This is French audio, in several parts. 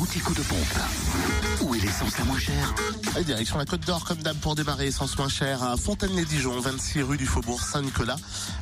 l'anti-coup de pompe. L'essence la moins chère Et direction la Côte d'Or, comme d'hab, pour démarrer essence moins chère à Fontaine-les-Dijon, 26 rue du Faubourg Saint-Nicolas.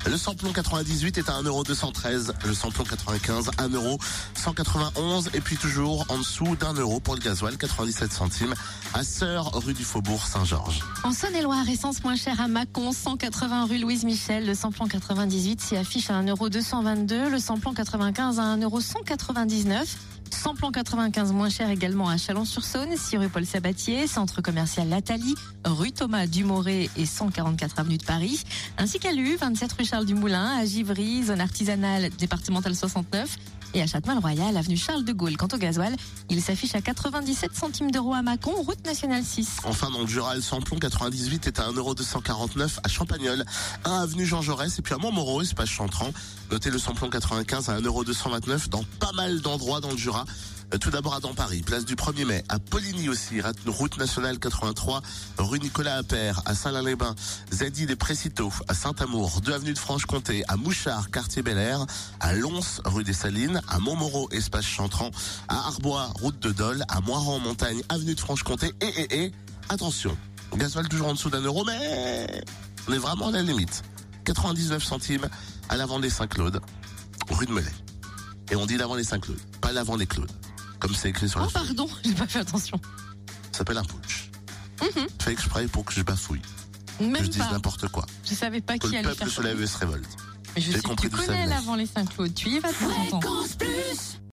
Le samplon 98 est à 1,213€. Le samplon 95, 1,191€. Et puis toujours en dessous d'un euro pour le gasoil, 97 centimes, à Sœur, rue du Faubourg Saint-Georges. En Saône-et-Loire, essence moins chère à Mâcon, 180 rue Louise Michel. Le samplon 98 s'y affiche à 1,222€. Le samplon 95 à 1,199€. Samplon 95 moins cher également à Chalon-sur-Saône, 6 rue Paul Sabatier, centre commercial Lathalie, rue Thomas Dumoré et 144 avenue de Paris, ainsi qu'à Lu, 27 rue Charles Dumoulin, à Givry, zone artisanale départementale 69 et à Châtenois-le-Royal, avenue Charles de Gaulle. Quant au gasoil, il s'affiche à 97 centimes d'euros à Mâcon, route nationale 6. Enfin, dans le Jura, le samplon 98 est à 1,249€ à Champagnol, 1 avenue Jean Jaurès et puis à Montmoreau, espace Chantran. Notez le samplon 95 à 1,229€ dans pas mal d'endroits dans le Jura. Euh, Tout d'abord à dans Paris, place du 1er mai, à Poligny aussi, route nationale 83, rue Nicolas Appert, à Saint-Lin-les-Bains, Zadi des Précitaux, à Saint-Amour, 2 avenue de Franche-Comté, à Mouchard, quartier Bel Air, à Lons, rue des Salines, à Montmoreau, espace Chantran, à Arbois, route de Dole, à Moiran, montagne, avenue de Franche-Comté, et, et, et, attention, gasoil toujours en dessous d'un euro, mais on est vraiment à la limite. 99 centimes à l'avant des Saint-Claude, rue de Melay. Et on dit l'avant des Saint-Claude, pas l'avant des Claudes. Comme c'est écrit sur la Oh feuille. pardon, j'ai pas fait attention. Ça s'appelle un putsch. Fait exprès pour que je bafouille, que Même je dise pas. n'importe quoi. Je savais pas Que qui le allait peuple faire se lève et se révolte. Mais je J'ai sais, compris tu d'où ça connais l'avant les Saint-Claude, tu y vas de temps en temps.